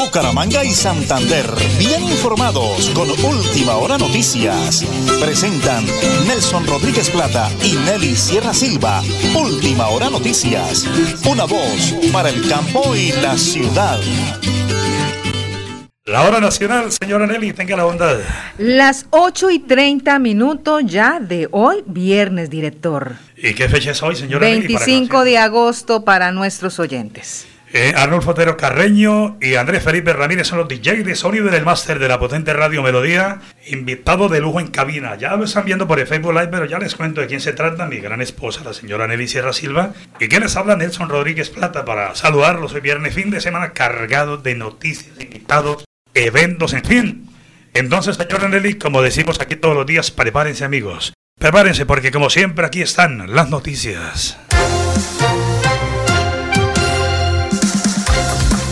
Bucaramanga y Santander, bien informados con Última Hora Noticias. Presentan Nelson Rodríguez Plata y Nelly Sierra Silva. Última Hora Noticias. Una voz para el campo y la ciudad. La hora nacional, señora Nelly, tenga la bondad. Las 8 y 30 minutos ya de hoy, viernes, director. ¿Y qué fecha es hoy, señora 25 Nelly, de agosto para nuestros oyentes. Eh, Arnold Fotero Carreño y Andrés Felipe Ramírez son los DJs de sonido del máster de la potente radio Melodía, invitado de lujo en cabina. Ya lo están viendo por el Facebook Live, pero ya les cuento de quién se trata, mi gran esposa, la señora Nelly Sierra Silva, y que les habla Nelson Rodríguez Plata para saludarlos hoy viernes, fin de semana cargado de noticias, invitados, eventos, en fin. Entonces, señora Nelly, como decimos aquí todos los días, prepárense amigos. Prepárense porque como siempre aquí están las noticias.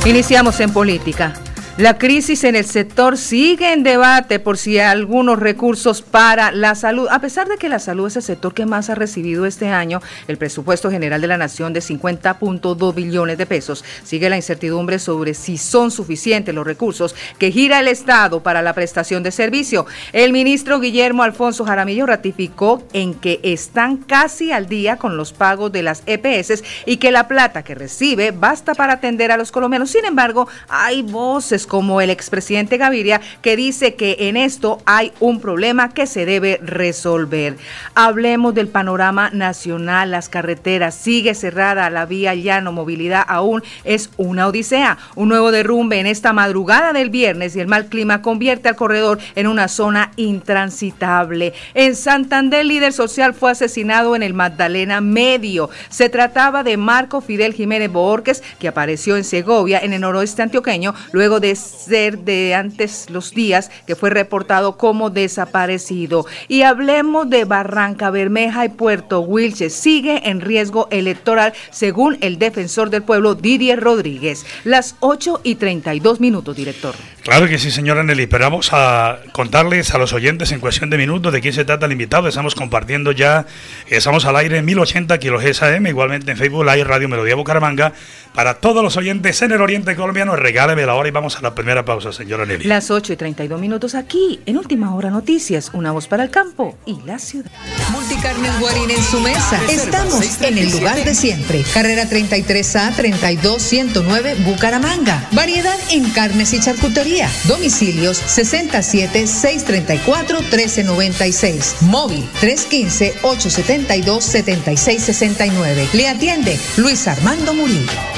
Iniciamos en política. La crisis en el sector sigue en debate por si hay algunos recursos para la salud. A pesar de que la salud es el sector que más ha recibido este año el presupuesto general de la nación de 50.2 billones de pesos, sigue la incertidumbre sobre si son suficientes los recursos que gira el Estado para la prestación de servicio. El ministro Guillermo Alfonso Jaramillo ratificó en que están casi al día con los pagos de las EPS y que la plata que recibe basta para atender a los colombianos. Sin embargo, hay voces como el expresidente Gaviria, que dice que en esto hay un problema que se debe resolver. Hablemos del panorama nacional, las carreteras, sigue cerrada la vía llano, movilidad aún es una odisea. Un nuevo derrumbe en esta madrugada del viernes y el mal clima convierte al corredor en una zona intransitable. En Santander, líder social fue asesinado en el Magdalena Medio. Se trataba de Marco Fidel Jiménez Borges, que apareció en Segovia, en el noroeste antioqueño, luego de ser de antes los días que fue reportado como desaparecido. Y hablemos de Barranca Bermeja y Puerto Wilches. Sigue en riesgo electoral según el defensor del pueblo Didier Rodríguez. Las 8 y 32 minutos, director. Claro que sí, señora Nelly, pero vamos a contarles a los oyentes en cuestión de minutos de quién se trata el invitado. Estamos compartiendo ya, estamos al aire en 1080 kilos AM, igualmente en Facebook Live Radio Melodía Bucaramanga. Para todos los oyentes en el oriente colombiano, regáleme la hora y vamos a la primera pausa, señora Nelly. Las 8 y 32 minutos aquí, en Última Hora Noticias, una voz para el campo y la ciudad. Multicarnes Guarín en su mesa. Estamos en el lugar de siempre. Carrera 33A 32109 Bucaramanga. Variedad en carnes y charcutería. Domicilios 67 634 1396. Móvil 315 872 7669. Le atiende Luis Armando Murillo.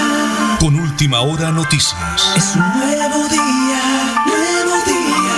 Última hora noticias. Es un nuevo día, nuevo día.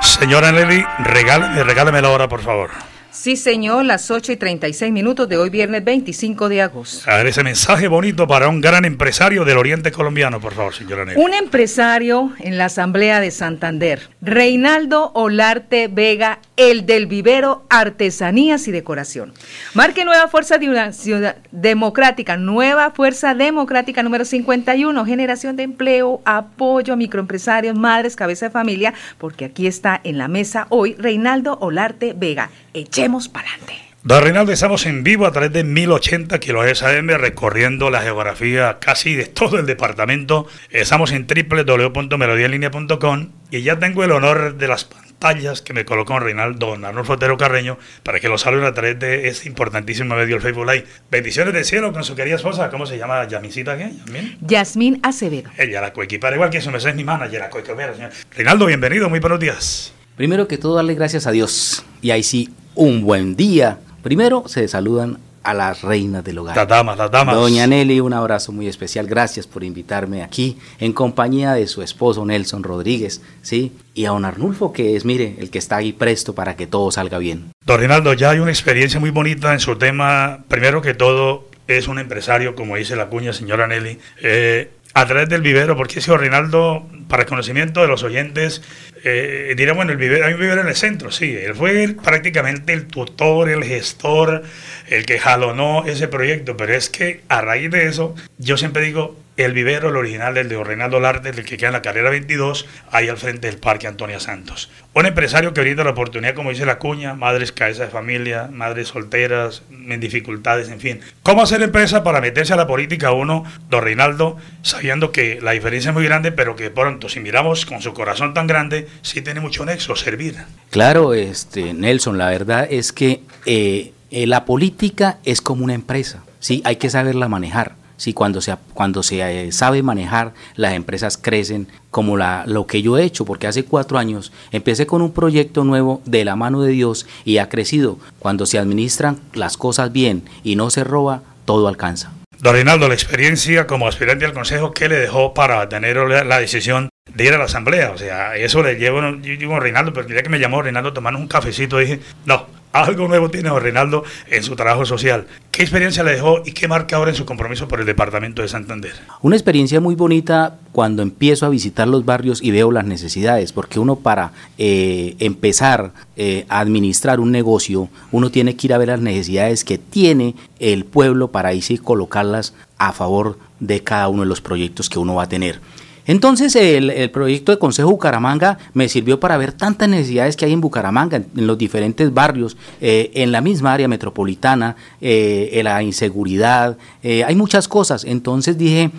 Señora Nelly, regálame, regálame la hora, por favor. Sí, señor, las 8 y 36 minutos de hoy, viernes 25 de agosto. A ver ese mensaje bonito para un gran empresario del oriente colombiano, por favor, señora Nelly. Un empresario en la Asamblea de Santander, Reinaldo Olarte Vega, el del vivero Artesanías y Decoración. Marque nueva fuerza de una ciudad democrática, nueva fuerza democrática número 51, generación de empleo, apoyo a microempresarios, madres, cabeza de familia, porque aquí está en la mesa hoy Reinaldo Olarte Vega. Echemos para adelante. Don Reinaldo, estamos en vivo a través de 1080 kilohertz AM recorriendo la geografía casi de todo el departamento. Estamos en www.melodialinea.com y ya tengo el honor de las pantallas que me colocó Reinaldo Don Arnulfo Otero Carreño para que lo saluden a través de este importantísimo medio, el Facebook Live. Bendiciones del cielo con su querida esposa, ¿cómo se llama? ¿Yamisita qué? ¿Yasmín? Yasmín Acevedo. Ella la coequipara, igual que eso, me es mi manager, la coequipara, señor. Reinaldo, bienvenido, muy buenos días. Primero que todo, darle gracias a Dios. Y ahí sí, un buen día. Primero se saludan a las reinas del hogar. Las damas, las damas. Doña Nelly, un abrazo muy especial. Gracias por invitarme aquí en compañía de su esposo Nelson Rodríguez, ¿sí? Y a don Arnulfo, que es, mire, el que está ahí presto para que todo salga bien. Don Reinaldo, ya hay una experiencia muy bonita en su tema. Primero que todo, es un empresario, como dice la cuña señora Nelly. Eh, a través del vivero, porque ese Reinaldo, para el conocimiento de los oyentes, eh, dirá, bueno, el vivero, hay un vivero en el centro, sí, él fue prácticamente el tutor, el gestor, el que jalonó ese proyecto, pero es que a raíz de eso, yo siempre digo, el vivero, el original, el de Reinaldo Larte, el que queda en la carrera 22, ahí al frente del Parque Antonia Santos. Un empresario que brinda la oportunidad, como dice la cuña, madres cabeza de familia, madres solteras, en dificultades, en fin. ¿Cómo hacer empresa para meterse a la política uno, don Reinaldo, sabiendo que la diferencia es muy grande, pero que pronto, si miramos con su corazón tan grande, sí tiene mucho nexo, servir. Claro, este Nelson, la verdad es que eh, eh, la política es como una empresa, ¿sí? Hay que saberla manejar. Sí, cuando se, cuando se eh, sabe manejar, las empresas crecen como la, lo que yo he hecho, porque hace cuatro años empecé con un proyecto nuevo de la mano de Dios y ha crecido. Cuando se administran las cosas bien y no se roba, todo alcanza. Don Reinaldo, la experiencia como aspirante al Consejo, ¿qué le dejó para tener la, decisión de ir a la Asamblea? O sea, eso le llevo, yo digo Reinaldo, pero día que me llamó Reinaldo tomando un cafecito, dije, no, algo nuevo tiene don Reinaldo en su trabajo social. ¿Qué experiencia le dejó y qué marca ahora en su compromiso por el departamento de Santander? Una experiencia muy bonita cuando empiezo a visitar los barrios y veo las necesidades, porque uno para eh, empezar eh, a administrar un negocio, uno tiene que ir a ver las necesidades que tiene el pueblo para ahí sí colocarlas a favor de cada uno de los proyectos que uno va a tener. Entonces el, proyecto de Consejo Bucaramanga me sirvió para ver tantas necesidades que hay en Bucaramanga, en, los diferentes barrios, eh, en la misma área metropolitana, eh, en la inseguridad, eh, hay muchas cosas. Entonces dije,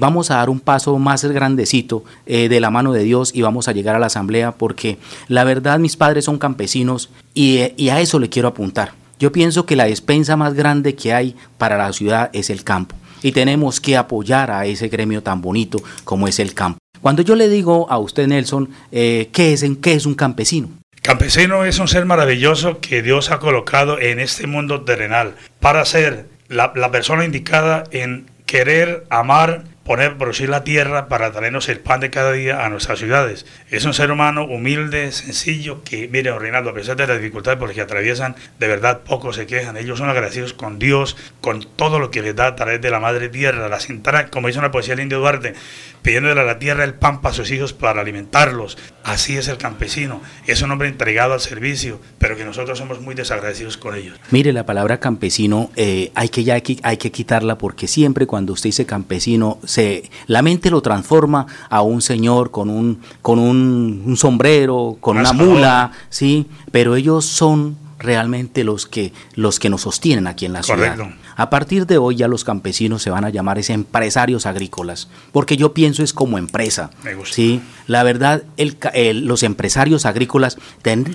vamos a dar un paso más grandecito de la mano de Dios y vamos a llegar a la asamblea porque la verdad mis padres son campesinos y a eso le quiero apuntar. Yo pienso que la despensa más grande que hay para la ciudad es el campo y tenemos que apoyar a ese gremio tan bonito como es el campo. Cuando yo le digo a usted, Nelson, eh, ¿qué, es, ¿qué es un campesino? Campesino es un ser maravilloso que Dios ha colocado en este mundo terrenal para ser la, la persona indicada en querer, amar, poner, producir la tierra para traernos el pan de cada día a nuestras ciudades. Es un ser humano humilde, sencillo, que, mire, Reinaldo, a pesar de las dificultades por las que atraviesan, de verdad pocos se quejan. Ellos son agradecidos con Dios, con todo lo que les da a través de la madre tierra. Las entra, como dice una poesía del indio Duarte, pidiéndole a la tierra el pan para sus hijos para alimentarlos. Así es el campesino. Es un hombre entregado al servicio, pero que nosotros somos muy desagradecidos con ellos. Mire, la palabra campesino eh, hay, que ya, hay que quitarla porque siempre cuando usted dice campesino, se, la mente lo transforma a un señor con un, con un, un sombrero, con una mula, ¿sí? Pero ellos son realmente los que, los que nos sostienen aquí en la ciudad. A partir de hoy ya los campesinos se van a llamar es empresarios agrícolas, porque yo pienso es como empresa. ¿sí? La verdad, el, los empresarios agrícolas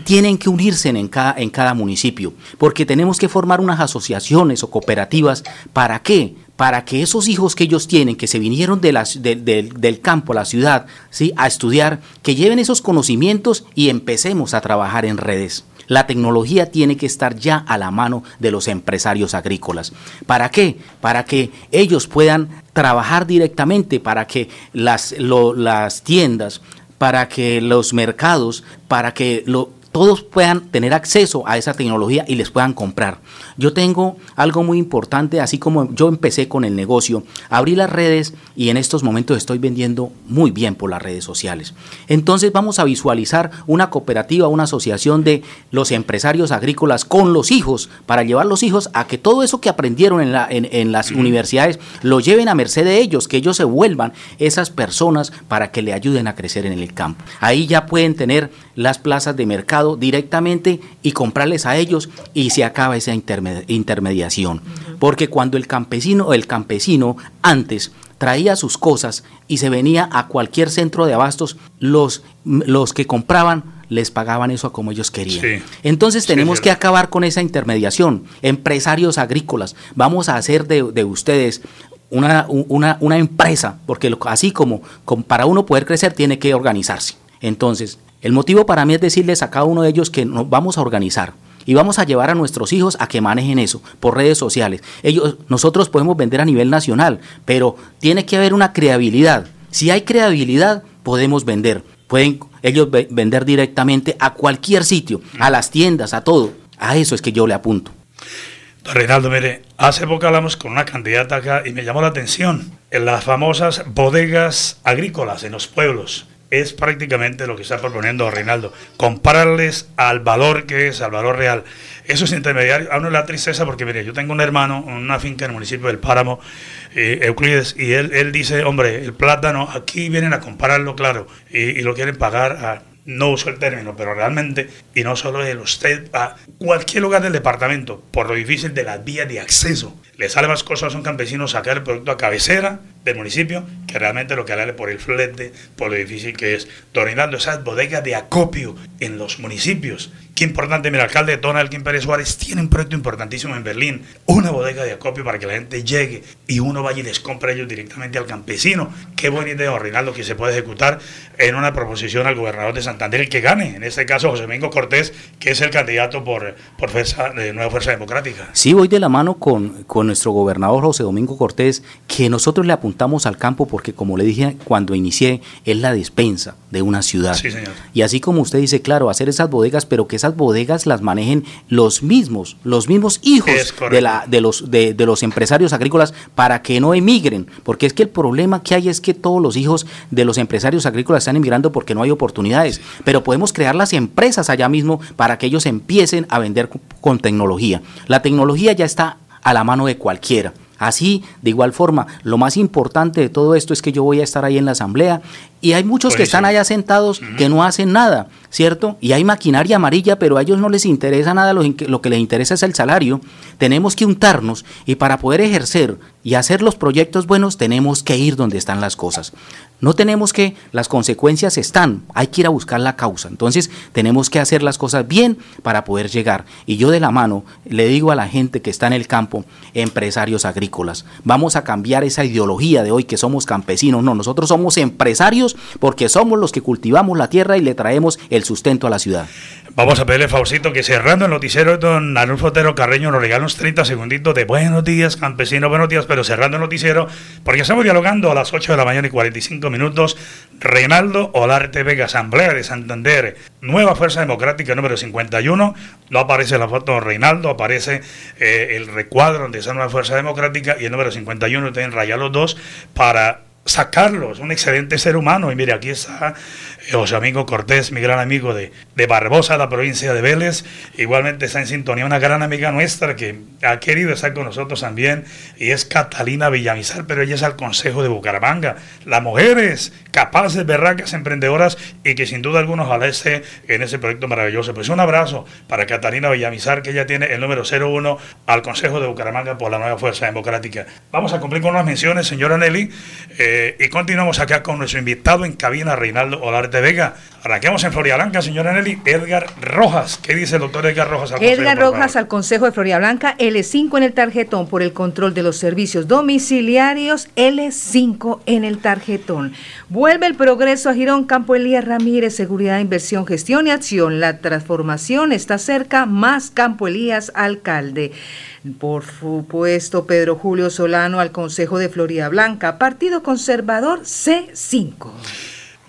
tienen que unirse en cada, en cada municipio, porque tenemos que formar unas asociaciones o cooperativas. ¿Para qué? Para que esos hijos que ellos tienen, que se vinieron de del campo a la ciudad, ¿sí? a estudiar, que lleven esos conocimientos y empecemos a trabajar en redes. La tecnología tiene que estar ya a la mano de los empresarios agrícolas. ¿Para qué? Para que ellos puedan trabajar directamente, para que las, las tiendas, para que los mercados, para que lo, todos puedan tener acceso a esa tecnología y les puedan comprar. Yo tengo algo muy importante, así como yo empecé con el negocio, abrí las redes y en estos momentos estoy vendiendo muy bien por las redes sociales. Entonces vamos a visualizar una cooperativa, una asociación de los empresarios agrícolas con los hijos, para llevar los hijos a que todo eso que aprendieron en, la, en, las universidades lo lleven a merced de ellos, que ellos se vuelvan esas personas para que le ayuden a crecer en el campo. Ahí ya pueden tener las plazas de mercado directamente y comprarles a ellos y se acaba esa intermediación. Porque cuando el campesino, el campesino antes traía sus cosas y se venía a cualquier centro de abastos, los, los que compraban les pagaban eso a como ellos querían. Entonces tenemos que acabar con esa intermediación. Empresarios agrícolas, vamos a hacer de, ustedes una, una, una, empresa, porque así como, como, para uno poder crecer tiene que organizarse. Entonces, el motivo para mí es decirles a cada uno de ellos que nos vamos a organizar y vamos a llevar a nuestros hijos a que manejen eso por redes sociales. Ellos, nosotros podemos vender a nivel nacional, pero tiene que haber una creabilidad. Si hay creabilidad, podemos vender. Pueden ellos vender directamente a cualquier sitio, a las tiendas, a todo. A eso es que yo le apunto. Don Reinaldo, mire, hace poco hablamos con una candidata acá y me llamó la atención en las famosas bodegas agrícolas en los pueblos es prácticamente lo que está proponiendo Reinaldo, compararles al valor que es, al valor real. Eso es intermediario, a uno le da tristeza porque, mire, yo tengo un hermano, una finca en el municipio del Páramo, eh, Euclides, y él, él dice, hombre, el plátano, aquí vienen a compararlo, claro, y, lo quieren pagar a, no uso el término, pero realmente, y no solo el usted, a cualquier lugar del departamento, por lo difícil de las vías de acceso, le sale más cosas a un campesino sacar el producto a cabecera del municipio que realmente lo que harle por el flete, por lo difícil que es. Dorinando esas bodegas de acopio en los municipios. Qué importante, mira, alcalde Elkin Pérez Suárez, tiene un proyecto importantísimo en Berlín, una bodega de acopio para que la gente llegue y uno vaya y les compre ellos directamente al campesino. Qué buena idea, Rinaldo, que se puede ejecutar en una proposición al gobernador de Santander, el que gane, en este caso José Domingo Cortés, que es el candidato por, por fuerza, Nueva Fuerza Democrática. Sí, voy de la mano con nuestro gobernador José Domingo Cortés, que nosotros le apuntamos al campo porque, como le dije cuando inicié, es la despensa de una ciudad. Y así como usted dice, claro, hacer esas bodegas, pero que esas bodegas las manejen los mismos, los mismos hijos de, la, de, los, de, de, los empresarios agrícolas para que no emigren. Porque es que el problema que hay es que todos los hijos de los empresarios agrícolas están emigrando porque no hay oportunidades. Pero podemos crear las empresas allá mismo para que ellos empiecen a vender con tecnología. La tecnología ya está a la mano de cualquiera. Así, de igual forma, lo más importante de todo esto es que yo voy a estar ahí en la asamblea y hay muchos que están allá sentados que no hacen nada, ¿cierto? Y hay maquinaria amarilla, pero a ellos no les interesa nada, lo, lo que les interesa es el salario. Tenemos que untarnos y para poder ejercer y hacer los proyectos buenos tenemos que ir donde están las cosas. No tenemos que, las consecuencias están, hay que ir a buscar la causa. Entonces tenemos que hacer las cosas bien para poder llegar. Y yo de la mano le digo a la gente que está en el campo, empresarios agrícolas. Vamos a cambiar esa ideología de hoy que somos campesinos. No, nosotros somos empresarios porque somos los que cultivamos la tierra y le traemos el sustento a la ciudad. Vamos a pedirle Faustito que cerrando el noticiero don Arnulfo Otero Carreño nos regala unos 30 segunditos de buenos días, campesinos, buenos días, pero cerrando el noticiero, porque estamos dialogando a las 8 de la mañana y 45 minutos. Reinaldo Olarte Vega, Asamblea de Santander, Nueva Fuerza Democrática número 51. No aparece la foto de Reinaldo, aparece eh, el recuadro de esa Nueva Fuerza Democrática y el número 51 tienen rayar los dos para sacarlos, un excelente ser humano. Y mire, aquí está José Amigo Cortés, mi gran amigo de, de Barbosa, la provincia de Vélez. Igualmente está en sintonía una gran amiga nuestra que ha querido estar con nosotros también, y es Catalina Villamizar, pero ella es al Consejo de Bucaramanga. Las mujeres capaces, berracas, emprendedoras, y que sin duda alguna ojalá en ese proyecto maravilloso. Pues un abrazo para Catalina Villamizar, que ella tiene el número 01 al Consejo de Bucaramanga por la nueva Fuerza Democrática. Vamos a cumplir con las menciones, señora Nelly, eh, y continuamos acá con nuestro invitado en cabina, Reinaldo Olarte Vega. Arranquemos en Florida Blanca, señora Nelly. Edgar Rojas. ¿Qué dice el doctor Edgar Rojas al Edgar Rojas al Consejo de Florida Blanca. L5 en el tarjetón por el control de los servicios domiciliarios. L5 en el tarjetón. Vuelve el progreso a Girón Campo Elías Ramírez. Seguridad, inversión, gestión y acción. La transformación está cerca. Más Campo Elías, alcalde. Por supuesto, Pedro Julio Solano al Consejo de Florida Blanca. Partido Conservador C5.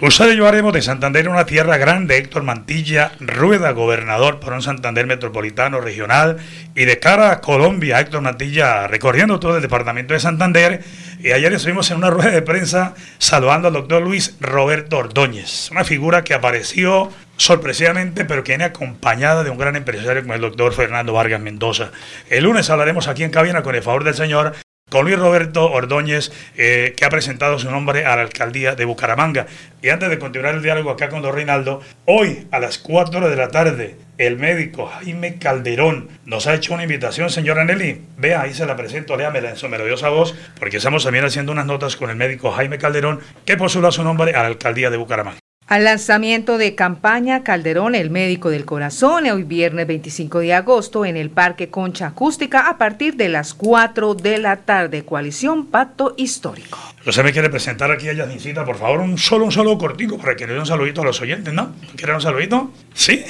Ustedes llevaremos de Santander una tierra grande, Héctor Mantilla, Rueda, gobernador para un Santander metropolitano regional, y de cara a Colombia, Héctor Mantilla recorriendo todo el departamento de Santander, y ayer estuvimos en una rueda de prensa saludando al doctor Luis Roberto Ordóñez, una figura que apareció sorpresivamente, pero que viene acompañada de un gran empresario como el doctor Fernando Vargas Mendoza. El lunes hablaremos aquí en cabina con el favor del Señor con Luis Roberto Ordóñez, eh, que ha presentado su nombre a la alcaldía de Bucaramanga. Y antes de continuar el diálogo acá con don Reinaldo, hoy a las 4 de la tarde, el médico Jaime Calderón nos ha hecho una invitación, señora Nelly. Vea, ahí se la presento, léamela en su melodiosa voz, porque estamos también haciendo unas notas con el médico Jaime Calderón, que postula su nombre a la alcaldía de Bucaramanga. Al lanzamiento de campaña Calderón, el médico del corazón, hoy viernes 25 de agosto en el Parque Concha Acústica a partir de las 4 de la tarde. Coalición Pacto Histórico. Usted me quiere presentar aquí a Yasmincita, por favor, un solo, un solo cortico para que le dé un saludito a los oyentes, ¿no? ¿Quiere un saludito? Sí.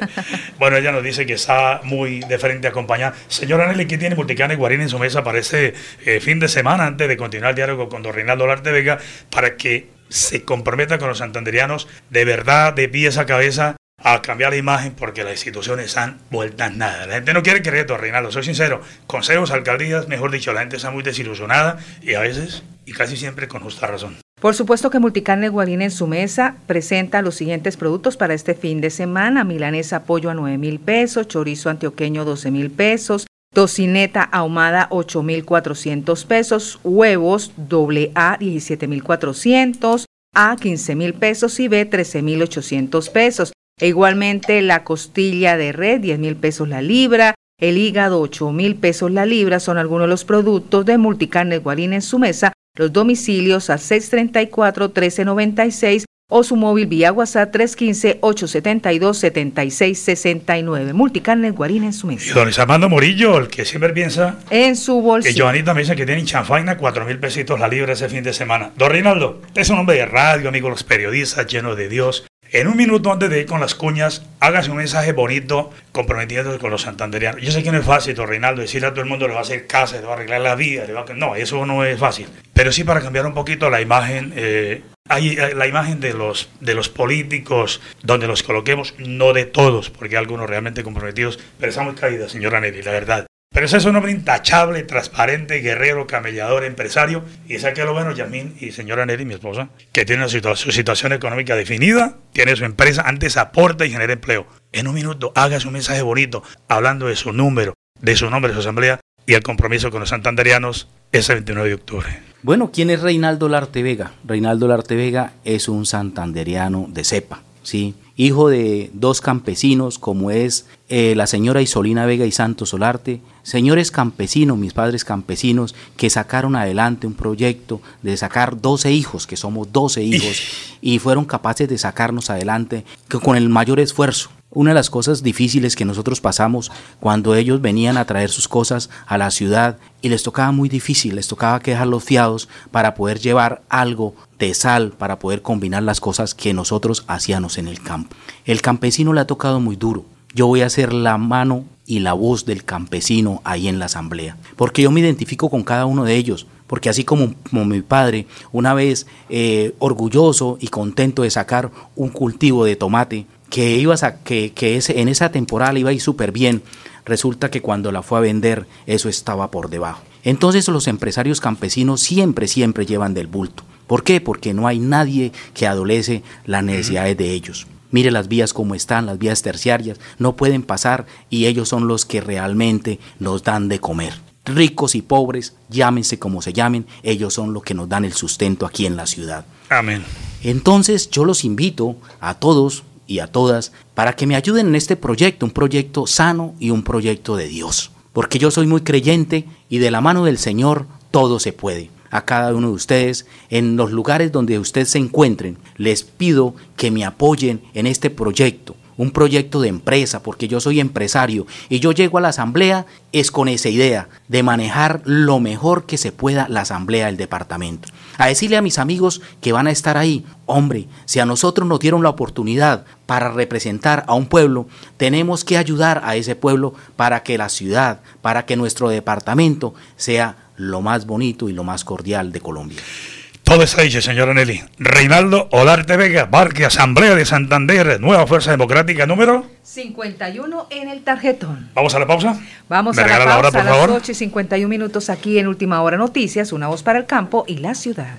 bueno, ella nos dice que está muy de frente acompañada. Señora Nelly, ¿qué tiene Multicana y Guarín en su mesa para este eh, fin de semana antes de continuar el diálogo con don Reinaldo Larte Vega para que se comprometa con los santanderianos de verdad, de pies a cabeza, a cambiar la imagen porque las instituciones están vueltas nada. La gente no quiere creer Reinaldo, soy sincero. Consejos, alcaldías, mejor dicho, la gente está muy desilusionada y a veces, y casi siempre con justa razón. Por supuesto que Multicarne Guarín en su mesa presenta los siguientes productos para este fin de semana. Milanesa pollo a 9 mil pesos, chorizo antioqueño 12 mil pesos, Tocineta ahumada 8.400 pesos, huevos doble A 17.400, A 15.000 pesos y B 13.800 pesos. E igualmente la costilla de red 10.000 pesos la libra, el hígado 8.000 pesos la libra son algunos de los productos de Multicarne Guarín en su mesa. Los domicilios a 634 1396 o su móvil vía WhatsApp 315-872-7669. Multicarne Guarín en su mesa. Y don Armando Morillo, el que siempre piensa... En su bolsillo. Que Joanita me dice que tiene chanfaina 4 mil pesitos la libra ese fin de semana. Don Rinaldo, es un hombre de radio, amigo de los periodistas, lleno de Dios. En un minuto antes de ir con las cuñas, hágase un mensaje bonito comprometiéndose con los santanderianos. Yo sé que no es fácil, don Reinaldo, decirle a todo el mundo le va a hacer casa, le va a arreglar la vida, le va a... no, eso no es fácil. Pero sí para cambiar un poquito la imagen eh, hay eh, la imagen de los, de los políticos, donde los coloquemos, no de todos, porque hay algunos realmente comprometidos, pero estamos caídos, señora Nelly, la verdad. Pero ese es un hombre intachable, transparente, guerrero, camellador, empresario. Y esa que lo bueno, Yamín y señora Nelly, mi esposa, que tiene una su situación económica definida, tiene su empresa, antes aporta y genera empleo. En un minuto, haga su mensaje bonito, hablando de su número, de su nombre, de su asamblea y el compromiso con los santanderianos ese 29 de octubre. Bueno, ¿quién es Reinaldo Larte Vega? Reinaldo Larte Vega es un santanderiano de cepa, ¿sí? hijo de dos campesinos como es eh, la señora Isolina Vega y Santos Solarte, señores campesinos, mis padres campesinos, que sacaron adelante un proyecto de sacar 12 hijos, que somos 12 hijos, y fueron capaces de sacarnos adelante con el mayor esfuerzo. Una de las cosas difíciles que nosotros pasamos cuando ellos venían a traer sus cosas a la ciudad y les tocaba muy difícil, les tocaba que dejarlos fiados para poder llevar algo de sal, para poder combinar las cosas que nosotros hacíamos en el campo. El campesino le ha tocado muy duro. Yo voy a ser la mano y la voz del campesino ahí en la asamblea, porque yo me identifico con cada uno de ellos, porque así como, mi padre, una vez eh, orgulloso y contento de sacar un cultivo de tomate, que, iba a, que, que ese, en esa temporada iba a ir súper bien, resulta que cuando la fue a vender eso estaba por debajo. Entonces los empresarios campesinos siempre, siempre llevan del bulto. ¿Por qué? Porque no hay nadie que adolece las necesidades de ellos. Mire las vías como están, las vías terciarias, no pueden pasar y ellos son los que realmente nos dan de comer. Ricos y pobres, llámense como se llamen, ellos son los que nos dan el sustento aquí en la ciudad. Amén. Entonces yo los invito a todos y a todas para que me ayuden en este proyecto, un proyecto sano y un proyecto de Dios. Porque yo soy muy creyente y de la mano del Señor todo se puede a cada uno de ustedes en los lugares donde ustedes se encuentren. Les pido que me apoyen en este proyecto, un proyecto de empresa, porque yo soy empresario y yo llego a la asamblea es con esa idea de manejar lo mejor que se pueda la asamblea del departamento. A decirle a mis amigos que van a estar ahí, hombre, si a nosotros nos dieron la oportunidad para representar a un pueblo, tenemos que ayudar a ese pueblo para que la ciudad, para que nuestro departamento sea lo más bonito y lo más cordial de Colombia. Todo está dicho, señora Nelly. Reinaldo Olarte Vega, Parque Asamblea de Santander, Nueva Fuerza Democrática número 51 en el tarjetón. Vamos a la pausa. Vamos a la pausa a las 8 y 51 minutos aquí en Última Hora Noticias, una voz para el campo y la ciudad.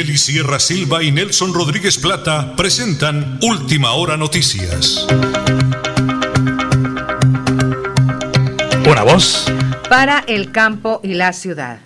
Nelly Sierra Silva y Nelson Rodríguez Plata presentan Última Hora Noticias. Una voz. Para el campo y la ciudad.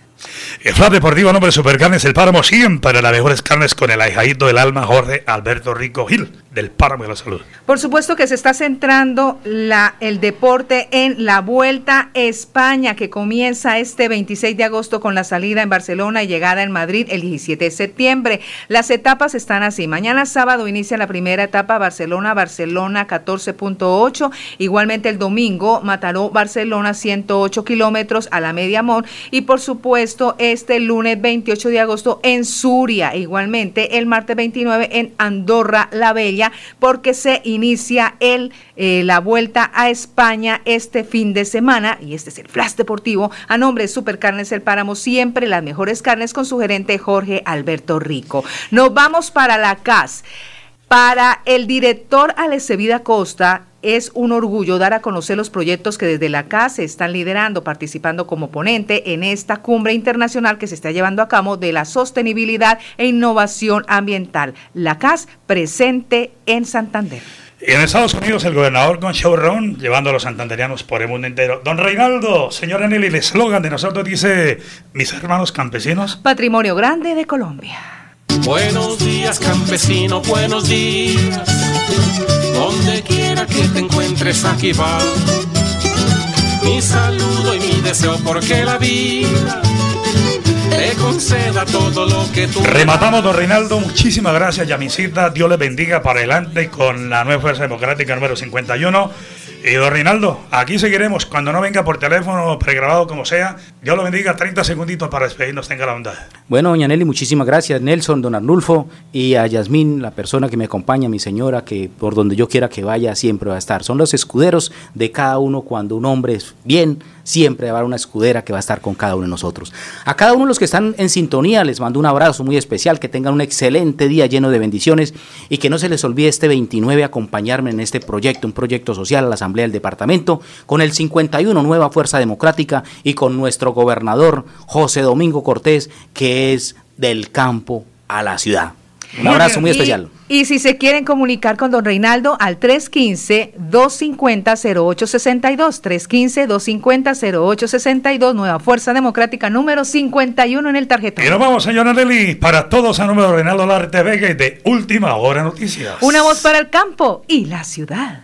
El Flat Deportivo Nombre Supercarnes El Páramo siempre las mejores carnes con el ahijadito del alma Jorge Alberto Rico Gil. Del páramo de la salud. Por supuesto que se está centrando la, el deporte en la Vuelta España, que comienza este 26 de agosto con la salida en Barcelona y llegada en Madrid el 17 de septiembre. Las etapas están así. Mañana sábado inicia la primera etapa Barcelona, Barcelona 14.8. Igualmente el domingo Mataró, Barcelona 108 kilómetros a la media món. Y por supuesto este lunes 28 de agosto en Suria. Igualmente el martes 29 en Andorra la Bella porque se inicia el, eh, la vuelta a España este fin de semana y este es el flash deportivo a nombre de Supercarnes El Páramo, siempre las mejores carnes con su gerente Jorge Alberto Rico. Nos vamos para la CAS. Para el director Vida Costa, es un orgullo dar a conocer los proyectos que desde la CAS se están liderando, participando como ponente en esta cumbre internacional que se está llevando a cabo de la sostenibilidad e innovación ambiental. La CAS presente en Santander. Y en Estados Unidos el gobernador Don Chevron llevando a los santanderianos por el mundo entero. Don Reinaldo, señora Nelly, el eslogan de nosotros dice, mis hermanos campesinos. Patrimonio grande de Colombia. Buenos días campesino, buenos días. Donde quiera que te encuentres aquí va. Mi saludo y mi deseo porque la vida te conceda todo lo que tú. Rematamos, don Reinaldo. Muchísimas gracias, Yamisita. Dios le bendiga para adelante con la nueva Fuerza Democrática número 51. Y don Reinaldo, aquí seguiremos cuando no venga por teléfono, pregrabado como sea. Dios lo bendiga, 30 segunditos para despedirnos, tenga la bondad. Bueno, doña Nelly, muchísimas gracias. Nelson, don Arnulfo y a Yasmín, la persona que me acompaña, mi señora, que por donde yo quiera que vaya siempre va a estar. Son los escuderos de cada uno cuando un hombre es bien siempre haber una escudera que va a estar con cada uno de nosotros. A cada uno de los que están en sintonía les mando un abrazo muy especial, que tengan un excelente día lleno de bendiciones y que no se les olvide este 29 acompañarme en este proyecto, un proyecto social a la Asamblea del Departamento, con el 51 Nueva Fuerza Democrática y con nuestro gobernador José Domingo Cortés, que es del campo a la ciudad. Un abrazo muy especial. Y si se quieren comunicar con don Reinaldo al 315-250-0862, 315-250-0862, Nueva Fuerza Democrática número 51 en el tarjetón. Y nos vamos, señora Nelly, para todos a número de Reinaldo Larte Vega y de Última Hora Noticias. Una voz para el campo y la ciudad.